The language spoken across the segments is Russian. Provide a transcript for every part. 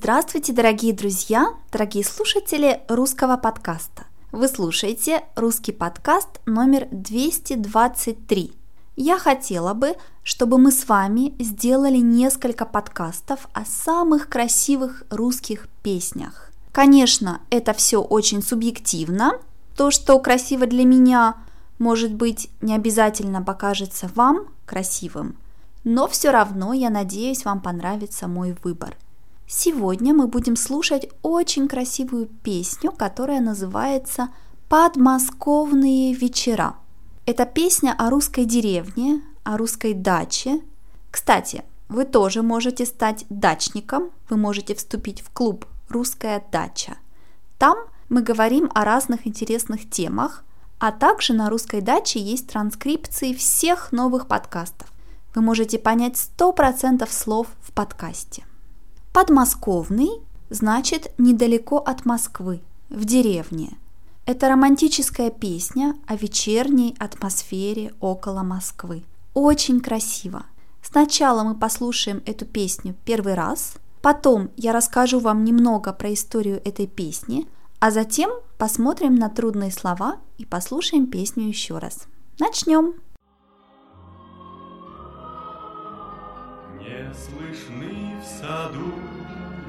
Здравствуйте, дорогие друзья, дорогие слушатели русского подкаста. Вы слушаете русский подкаст номер 223. Я хотела бы, чтобы мы с вами сделали несколько подкастов о самых красивых русских песнях. Конечно, это все очень субъективно. То, что красиво для меня, может быть, не обязательно покажется вам красивым – но все равно я надеюсь, вам понравится мой выбор. Сегодня мы будем слушать очень красивую песню, которая называется «Подмосковные вечера». Это песня о русской деревне, о русской даче. Кстати, вы тоже можете стать дачником, вы можете вступить в клуб «Русская дача». Там мы говорим о разных интересных темах, а также на русской даче есть транскрипции всех новых подкастов вы можете понять 100% слов в подкасте. Подмосковный значит недалеко от Москвы, в деревне. Это романтическая песня о вечерней атмосфере около Москвы. Очень красиво. Сначала мы послушаем эту песню первый раз, потом я расскажу вам немного про историю этой песни, а затем посмотрим на трудные слова и послушаем песню еще раз. Начнем! Слышны в саду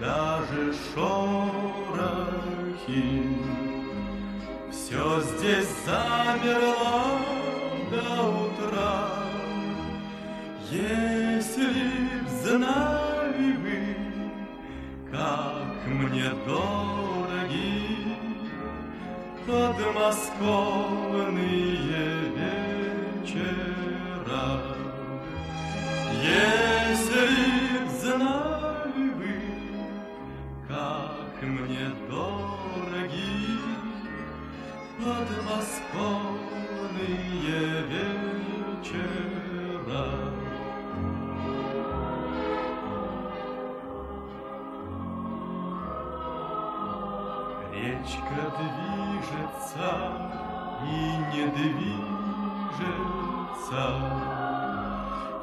даже шорохи. Все здесь замерло до утра. Если б знали вы, как мне дороги подмосковные вечера. Б знали вы, как мне дороги подмосковные вечера. Речка движется и не движется,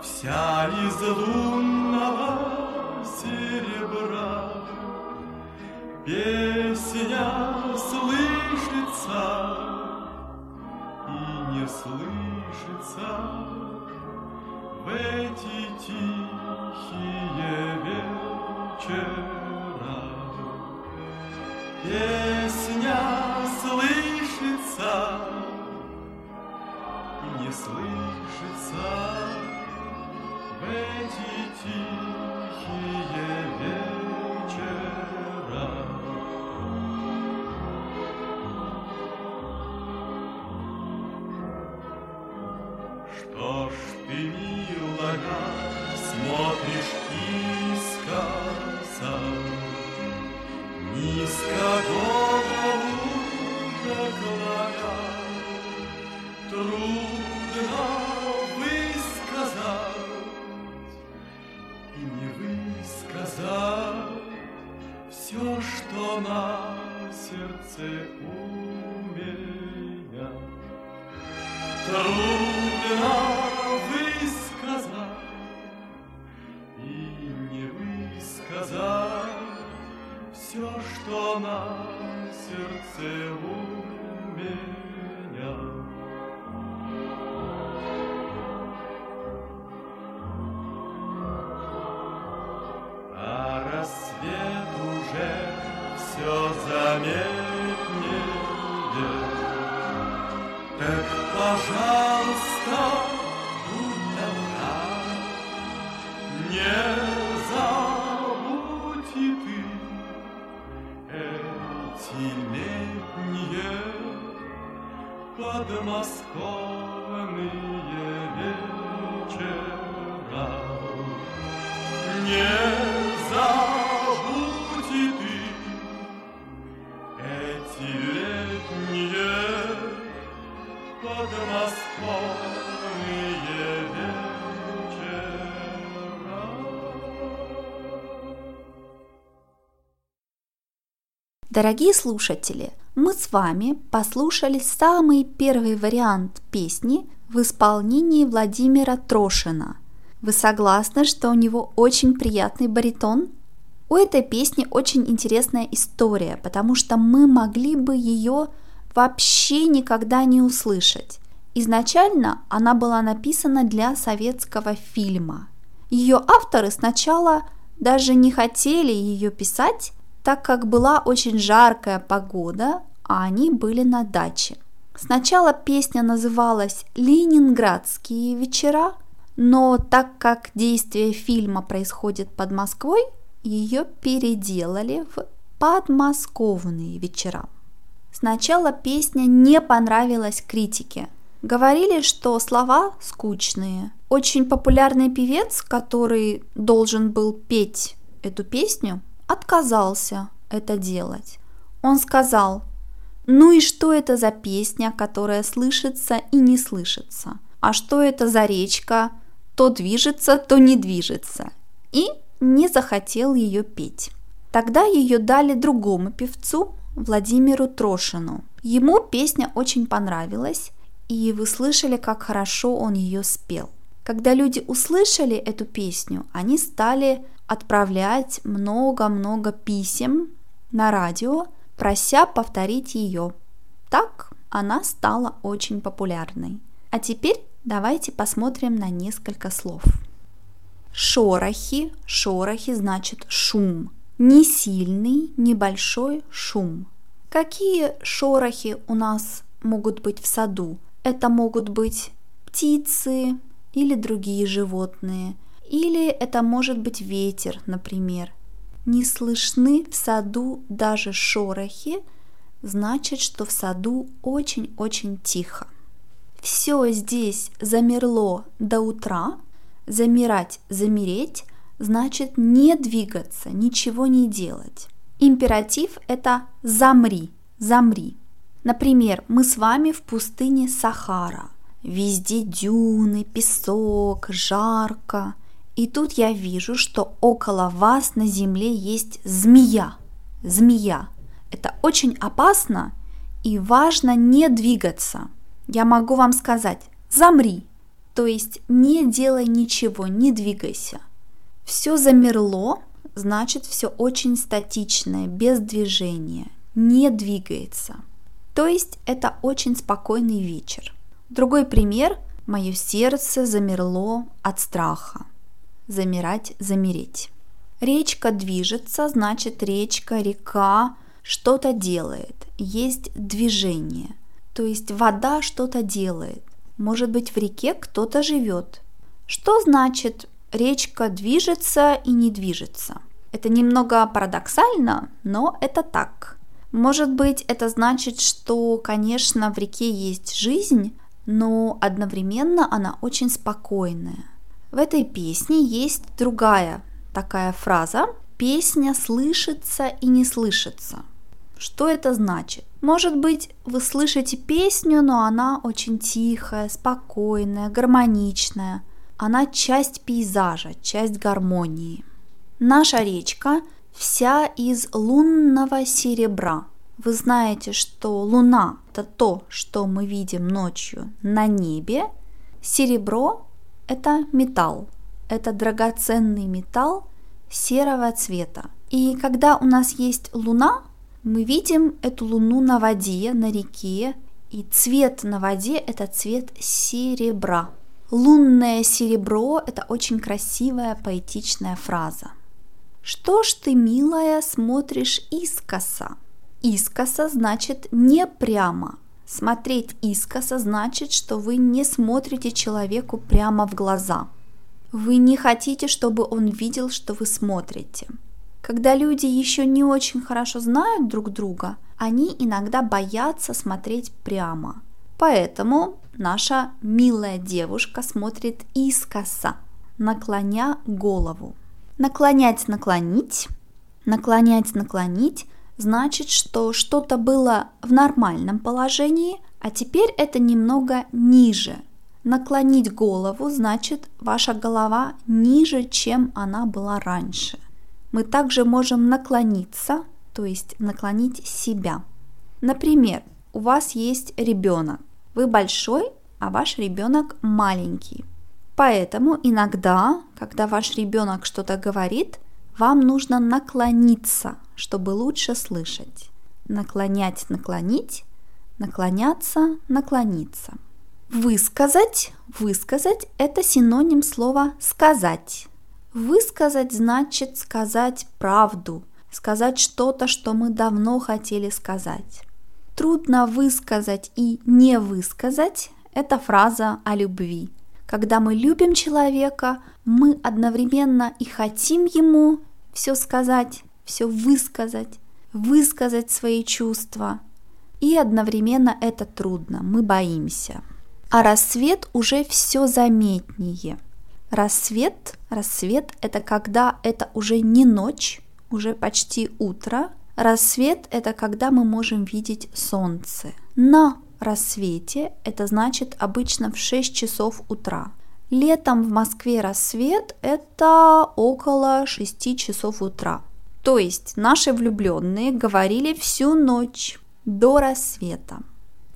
Вся из лунного серебра. Песня слышится и не слышится. В эти тихие вечера. Песня слышится и не слышится Что ж ты, милая, смотришь искоса, подмосковные вечера. Не забудь ты эти летние Дорогие слушатели, мы с вами послушали самый первый вариант песни в исполнении Владимира Трошина. Вы согласны, что у него очень приятный баритон? У этой песни очень интересная история, потому что мы могли бы ее вообще никогда не услышать. Изначально она была написана для советского фильма. Ее авторы сначала даже не хотели ее писать, так как была очень жаркая погода, а они были на даче. Сначала песня называлась «Ленинградские вечера», но так как действие фильма происходит под Москвой, ее переделали в «Подмосковные вечера». Сначала песня не понравилась критике. Говорили, что слова скучные. Очень популярный певец, который должен был петь эту песню, отказался это делать. Он сказал, ну и что это за песня, которая слышится и не слышится? А что это за речка? То движется, то не движется. И не захотел ее петь. Тогда ее дали другому певцу, Владимиру Трошину. Ему песня очень понравилась, и вы слышали, как хорошо он ее спел. Когда люди услышали эту песню, они стали отправлять много-много писем на радио, прося повторить ее. Так она стала очень популярной. А теперь давайте посмотрим на несколько слов. Шорохи. Шорохи значит шум. Не сильный, небольшой шум. Какие шорохи у нас могут быть в саду? Это могут быть птицы или другие животные. Или это может быть ветер, например. Не слышны в саду даже шорохи, значит, что в саду очень-очень тихо. Все здесь замерло до утра, замирать, замереть, значит не двигаться, ничего не делать. Императив – это «замри», «замри». Например, мы с вами в пустыне Сахара. Везде дюны, песок, жарко. И тут я вижу, что около вас на земле есть змея. Змея. Это очень опасно и важно не двигаться. Я могу вам сказать, замри, то есть не делай ничего, не двигайся. Все замерло, значит все очень статичное, без движения, не двигается. То есть это очень спокойный вечер. Другой пример – мое сердце замерло от страха. Замирать, замереть. Речка движется, значит речка, река что-то делает, есть движение. То есть вода что-то делает. Может быть в реке кто-то живет. Что значит речка движется и не движется? Это немного парадоксально, но это так. Может быть, это значит, что, конечно, в реке есть жизнь, но одновременно она очень спокойная. В этой песне есть другая такая фраза «песня слышится и не слышится». Что это значит? Может быть, вы слышите песню, но она очень тихая, спокойная, гармоничная. Она часть пейзажа, часть гармонии. Наша речка вся из лунного серебра. Вы знаете, что Луна – это то, что мы видим ночью на небе. Серебро – это металл, это драгоценный металл серого цвета. И когда у нас есть Луна, мы видим эту Луну на воде, на реке, и цвет на воде – это цвет серебра. Лунное серебро – это очень красивая поэтичная фраза. Что ж ты, милая, смотришь искоса? Искоса значит не прямо. Смотреть искоса значит, что вы не смотрите человеку прямо в глаза. Вы не хотите, чтобы он видел, что вы смотрите. Когда люди еще не очень хорошо знают друг друга, они иногда боятся смотреть прямо. Поэтому наша милая девушка смотрит искоса, наклоня голову. Наклонять, наклонить, наклонять, наклонить значит, что что-то было в нормальном положении, а теперь это немного ниже. Наклонить голову значит ваша голова ниже, чем она была раньше. Мы также можем наклониться, то есть наклонить себя. Например, у вас есть ребенок. Вы большой, а ваш ребенок маленький. Поэтому иногда, когда ваш ребенок что-то говорит, вам нужно наклониться, чтобы лучше слышать. Наклонять, наклонить, наклоняться, наклониться. Высказать, высказать – это синоним слова «сказать». Высказать значит сказать правду, сказать что-то, что мы давно хотели сказать. Трудно высказать и не высказать – это фраза о любви. Когда мы любим человека, мы одновременно и хотим ему все сказать, все высказать, высказать свои чувства. И одновременно это трудно, мы боимся. А рассвет уже все заметнее. Рассвет, рассвет – это когда это уже не ночь, уже почти утро. Рассвет – это когда мы можем видеть солнце. На рассвете это значит обычно в 6 часов утра. Летом в Москве рассвет – это около 6 часов утра. То есть наши влюбленные говорили всю ночь до рассвета.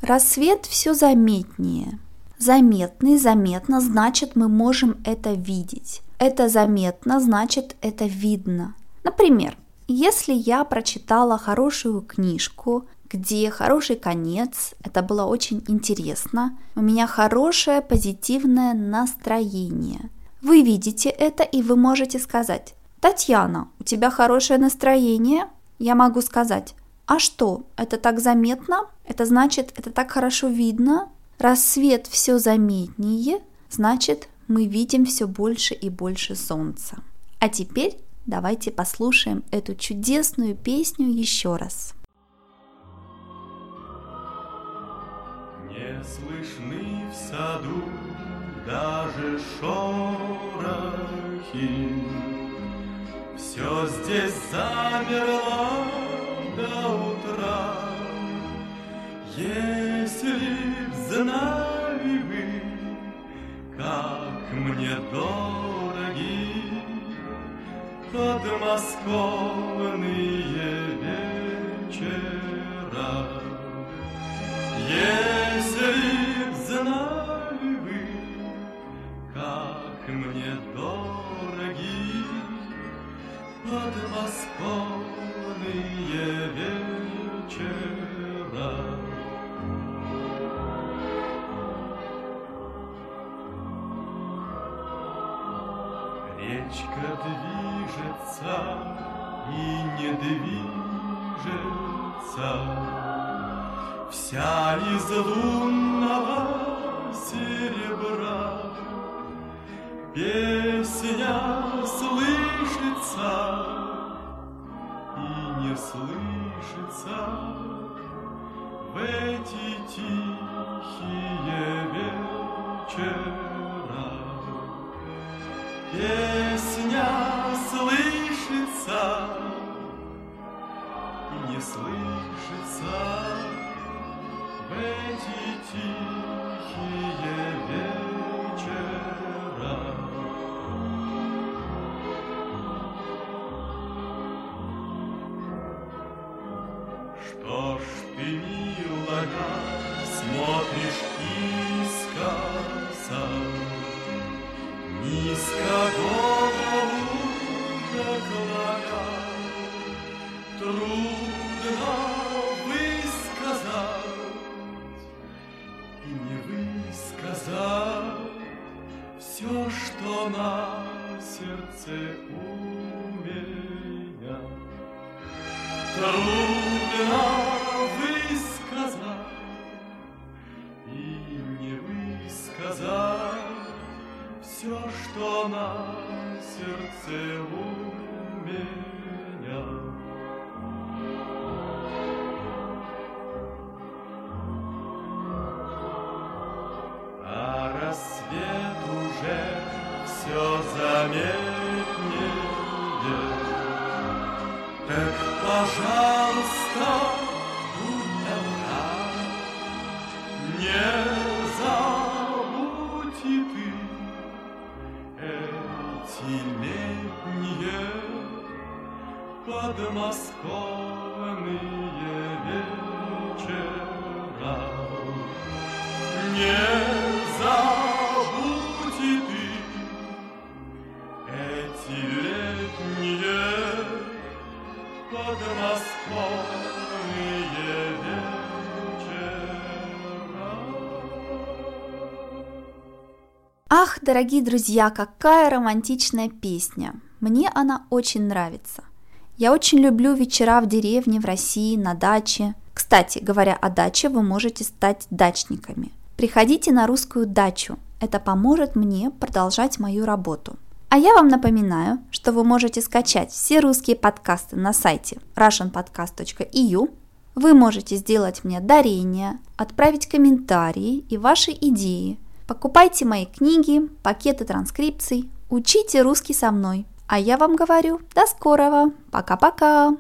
Рассвет все заметнее. Заметный, заметно, значит мы можем это видеть. Это заметно, значит это видно. Например, если я прочитала хорошую книжку, где хороший конец, это было очень интересно, у меня хорошее позитивное настроение. Вы видите это и вы можете сказать, Татьяна, у тебя хорошее настроение? Я могу сказать, а что, это так заметно? Это значит, это так хорошо видно? Раз свет все заметнее, значит, мы видим все больше и больше солнца. А теперь давайте послушаем эту чудесную песню еще раз. Не слышны в саду даже шорохи. Все здесь замерло до утра. Если б знали вы, как мне дороги подмосковные вечера. Если б знали вы, как мне дороги подмосковные вечера. Речка движется и не движется, Вся из лунного серебра. Песня слышится и не слышится В эти тихие вечера. Песня слышится и не слышится в эти тихие вечера. Трудно высказать и не высказать все, что на сердце у подмосковные вечера. Не забудь и ты эти летние подмосковные вечера. Ах, дорогие друзья, какая романтичная песня! Мне она очень нравится. Я очень люблю вечера в деревне, в России, на даче. Кстати, говоря о даче, вы можете стать дачниками. Приходите на русскую дачу. Это поможет мне продолжать мою работу. А я вам напоминаю, что вы можете скачать все русские подкасты на сайте russianpodcast.eu. Вы можете сделать мне дарение, отправить комментарии и ваши идеи. Покупайте мои книги, пакеты транскрипций, учите русский со мной. А я вам говорю до скорого. Пока-пока.